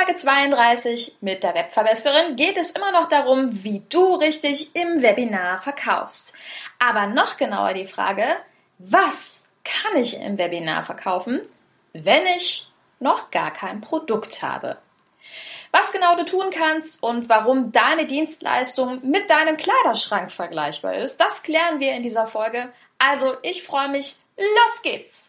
Folge 32 mit der Webverbesserin geht es immer noch darum, wie du richtig im Webinar verkaufst. Aber noch genauer die Frage, was kann ich im Webinar verkaufen, wenn ich noch gar kein Produkt habe? Was genau du tun kannst und warum deine Dienstleistung mit deinem Kleiderschrank vergleichbar ist, das klären wir in dieser Folge. Also, ich freue mich. Los geht's!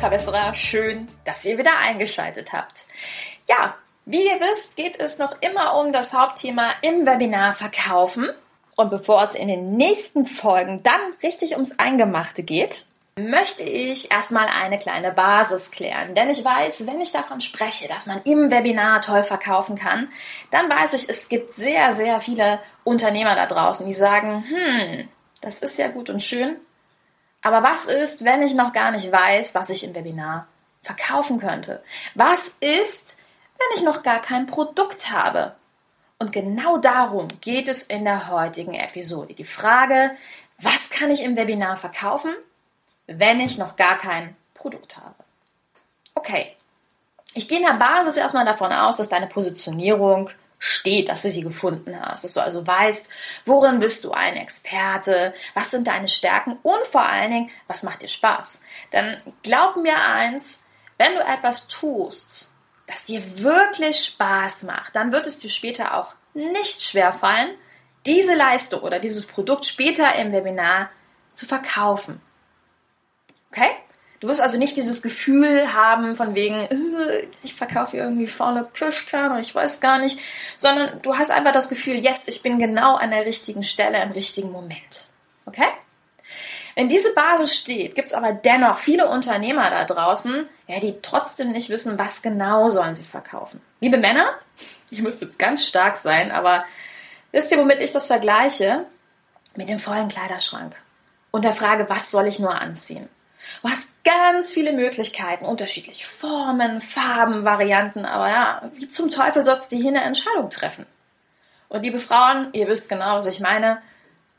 Webverbesserer, schön, dass ihr wieder eingeschaltet habt. Ja, wie ihr wisst, geht es noch immer um das Hauptthema im Webinar Verkaufen. Und bevor es in den nächsten Folgen dann richtig ums Eingemachte geht, möchte ich erstmal eine kleine Basis klären. Denn ich weiß, wenn ich davon spreche, dass man im Webinar toll verkaufen kann, dann weiß ich, es gibt sehr, sehr viele Unternehmer da draußen, die sagen, hm, das ist ja gut und schön. Aber was ist, wenn ich noch gar nicht weiß, was ich im Webinar verkaufen könnte? Was ist, wenn ich noch gar kein Produkt habe? Und genau darum geht es in der heutigen Episode. Die Frage, was kann ich im Webinar verkaufen, wenn ich noch gar kein Produkt habe? Okay, ich gehe in der Basis erstmal davon aus, dass deine Positionierung steht, dass du sie gefunden hast, dass du also weißt, worin bist du ein Experte, was sind deine Stärken und vor allen Dingen, was macht dir Spaß. Denn glaub mir eins, wenn du etwas tust, das dir wirklich Spaß macht, dann wird es dir später auch nicht schwer fallen, diese Leistung oder dieses Produkt später im Webinar zu verkaufen. Okay? Du wirst also nicht dieses Gefühl haben von wegen, äh, ich verkaufe irgendwie vorne Kirschkern oder ich weiß gar nicht, sondern du hast einfach das Gefühl, yes, ich bin genau an der richtigen Stelle im richtigen Moment. Okay? Wenn diese Basis steht, gibt es aber dennoch viele Unternehmer da draußen, ja, die trotzdem nicht wissen, was genau sollen sie verkaufen. Liebe Männer, ihr müsst jetzt ganz stark sein, aber wisst ihr, womit ich das vergleiche? Mit dem vollen Kleiderschrank und der Frage, was soll ich nur anziehen? Du hast ganz viele Möglichkeiten, unterschiedliche Formen, Farben, Varianten, aber ja, wie zum Teufel sollst du hier eine Entscheidung treffen? Und liebe Frauen, ihr wisst genau, was ich meine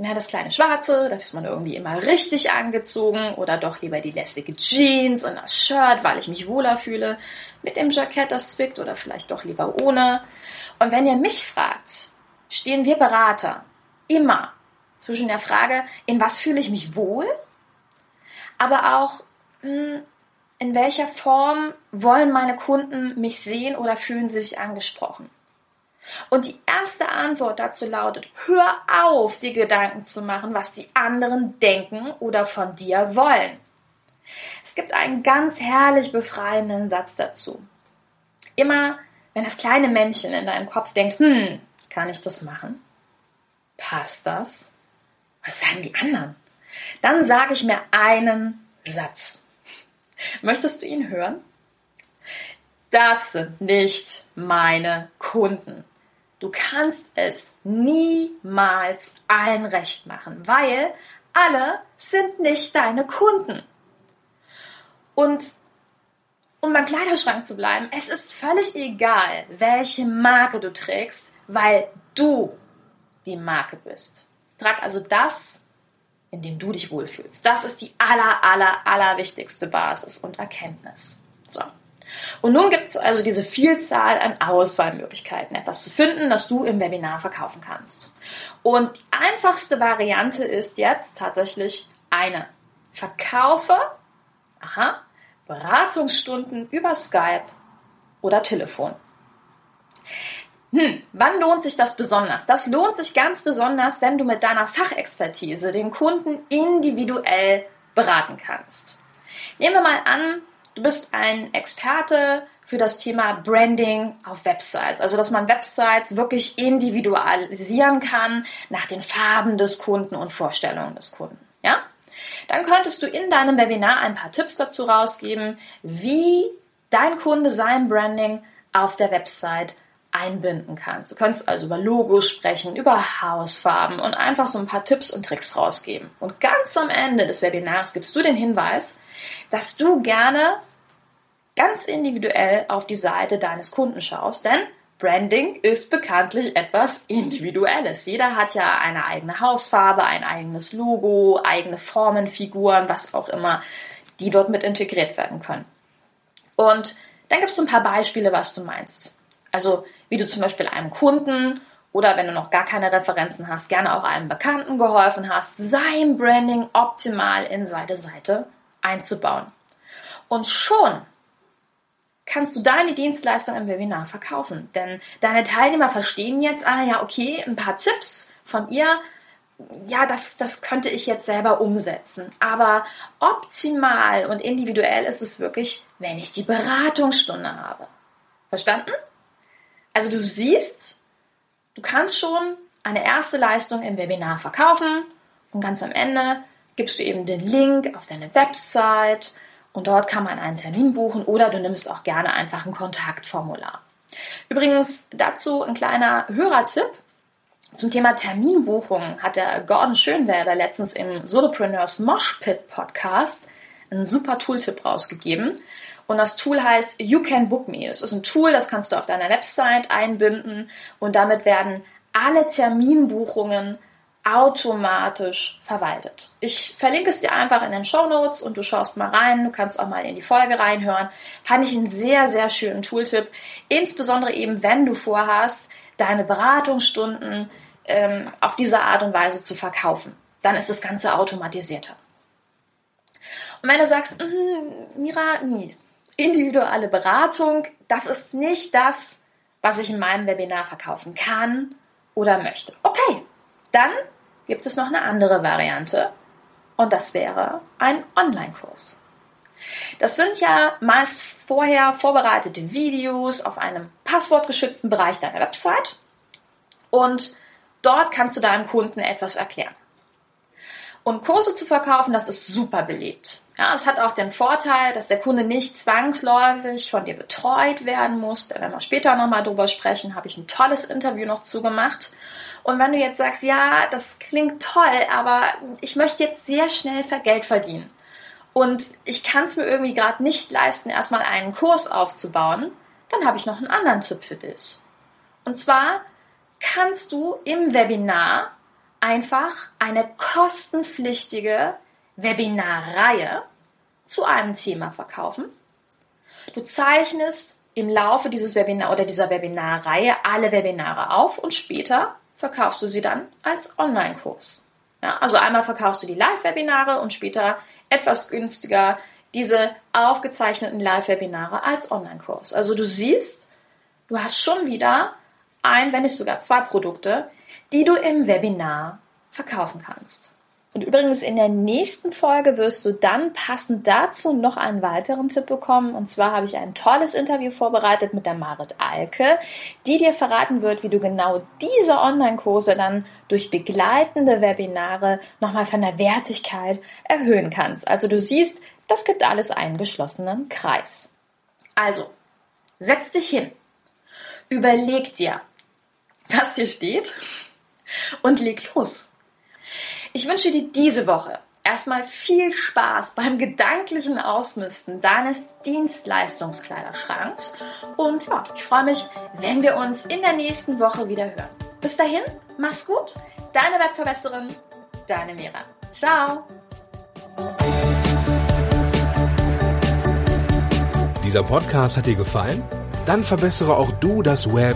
na, das kleine Schwarze, da ist man irgendwie immer richtig angezogen oder doch lieber die lästige Jeans und das Shirt, weil ich mich wohler fühle, mit dem Jackett, das zwickt oder vielleicht doch lieber ohne. Und wenn ihr mich fragt, stehen wir Berater immer zwischen der Frage, in was fühle ich mich wohl, aber auch, hm, in welcher Form wollen meine Kunden mich sehen oder fühlen sie sich angesprochen. Und die erste Antwort dazu lautet, hör auf, dir Gedanken zu machen, was die anderen denken oder von dir wollen. Es gibt einen ganz herrlich befreienden Satz dazu. Immer, wenn das kleine Männchen in deinem Kopf denkt, hm, kann ich das machen? Passt das? Was sagen die anderen? Dann sage ich mir einen Satz. Möchtest du ihn hören? Das sind nicht meine Kunden. Du kannst es niemals allen recht machen, weil alle sind nicht deine Kunden. Und um beim Kleiderschrank zu bleiben, es ist völlig egal, welche Marke du trägst, weil du die Marke bist. Trag also das, in dem du dich wohlfühlst. Das ist die aller, aller, aller wichtigste Basis und Erkenntnis. So. Und nun gibt es also diese Vielzahl an Auswahlmöglichkeiten, etwas zu finden, das du im Webinar verkaufen kannst. Und die einfachste Variante ist jetzt tatsächlich eine. Verkaufe aha, Beratungsstunden über Skype oder Telefon. Hm, wann lohnt sich das besonders? Das lohnt sich ganz besonders, wenn du mit deiner Fachexpertise den Kunden individuell beraten kannst. Nehmen wir mal an, Du bist ein Experte für das Thema Branding auf Websites. Also, dass man Websites wirklich individualisieren kann nach den Farben des Kunden und Vorstellungen des Kunden. Ja? dann könntest du in deinem Webinar ein paar Tipps dazu rausgeben, wie dein Kunde sein Branding auf der Website einbinden kannst. Du kannst also über Logos sprechen, über Hausfarben und einfach so ein paar Tipps und Tricks rausgeben. Und ganz am Ende des Webinars gibst du den Hinweis, dass du gerne ganz individuell auf die Seite deines Kunden schaust, denn Branding ist bekanntlich etwas Individuelles. Jeder hat ja eine eigene Hausfarbe, ein eigenes Logo, eigene Formen, Figuren, was auch immer, die dort mit integriert werden können. Und dann gibst du ein paar Beispiele, was du meinst. Also wie du zum Beispiel einem Kunden oder wenn du noch gar keine Referenzen hast, gerne auch einem Bekannten geholfen hast, sein Branding optimal in seine Seite einzubauen. Und schon kannst du deine Dienstleistung im Webinar verkaufen. Denn deine Teilnehmer verstehen jetzt, ah ja, okay, ein paar Tipps von ihr, ja, das, das könnte ich jetzt selber umsetzen. Aber optimal und individuell ist es wirklich, wenn ich die Beratungsstunde habe. Verstanden? Also du siehst, du kannst schon eine erste Leistung im Webinar verkaufen und ganz am Ende gibst du eben den Link auf deine Website und dort kann man einen Termin buchen oder du nimmst auch gerne einfach ein Kontaktformular. Übrigens dazu ein kleiner Hörertipp. Zum Thema Terminbuchung hat der Gordon Schönwerder letztens im Solopreneurs Moshpit Podcast einen super Tooltip rausgegeben. Und das Tool heißt You Can Book Me. Das ist ein Tool, das kannst du auf deiner Website einbinden und damit werden alle Terminbuchungen automatisch verwaltet. Ich verlinke es dir einfach in den Show Notes und du schaust mal rein. Du kannst auch mal in die Folge reinhören. Fand ich einen sehr, sehr schönen Tooltip. Insbesondere eben, wenn du vorhast, deine Beratungsstunden ähm, auf diese Art und Weise zu verkaufen. Dann ist das Ganze automatisierter. Und wenn du sagst, mm, Mira, nie, individuelle Beratung, das ist nicht das, was ich in meinem Webinar verkaufen kann oder möchte. Okay, dann gibt es noch eine andere Variante und das wäre ein Online-Kurs. Das sind ja meist vorher vorbereitete Videos auf einem passwortgeschützten Bereich deiner Website und dort kannst du deinem Kunden etwas erklären. Und Kurse zu verkaufen, das ist super beliebt. Ja, es hat auch den Vorteil, dass der Kunde nicht zwangsläufig von dir betreut werden muss. Da werden wir später nochmal drüber sprechen. Habe ich ein tolles Interview noch zugemacht. Und wenn du jetzt sagst, ja, das klingt toll, aber ich möchte jetzt sehr schnell Geld verdienen. Und ich kann es mir irgendwie gerade nicht leisten, erstmal einen Kurs aufzubauen, dann habe ich noch einen anderen Tipp für dich. Und zwar kannst du im Webinar einfach eine kostenpflichtige Webinarreihe zu einem Thema verkaufen. Du zeichnest im Laufe dieses Webinar oder dieser Webinarreihe alle Webinare auf und später verkaufst du sie dann als Online-Kurs. Ja, also einmal verkaufst du die Live-Webinare und später etwas günstiger diese aufgezeichneten Live-Webinare als Online-Kurs. Also du siehst, du hast schon wieder ein, wenn nicht sogar zwei Produkte, die du im Webinar verkaufen kannst. Und übrigens in der nächsten Folge wirst du dann passend dazu noch einen weiteren Tipp bekommen. Und zwar habe ich ein tolles Interview vorbereitet mit der Marit Alke, die dir verraten wird, wie du genau diese Online-Kurse dann durch begleitende Webinare nochmal von der Wertigkeit erhöhen kannst. Also du siehst, das gibt alles einen geschlossenen Kreis. Also, setz dich hin, überleg dir, was hier steht und leg los. Ich wünsche dir diese Woche erstmal viel Spaß beim gedanklichen Ausmisten deines Dienstleistungskleiderschranks und ja, ich freue mich, wenn wir uns in der nächsten Woche wieder hören. Bis dahin, mach's gut, deine Webverbesserin, deine Mira. Ciao! Dieser Podcast hat dir gefallen? Dann verbessere auch du das Web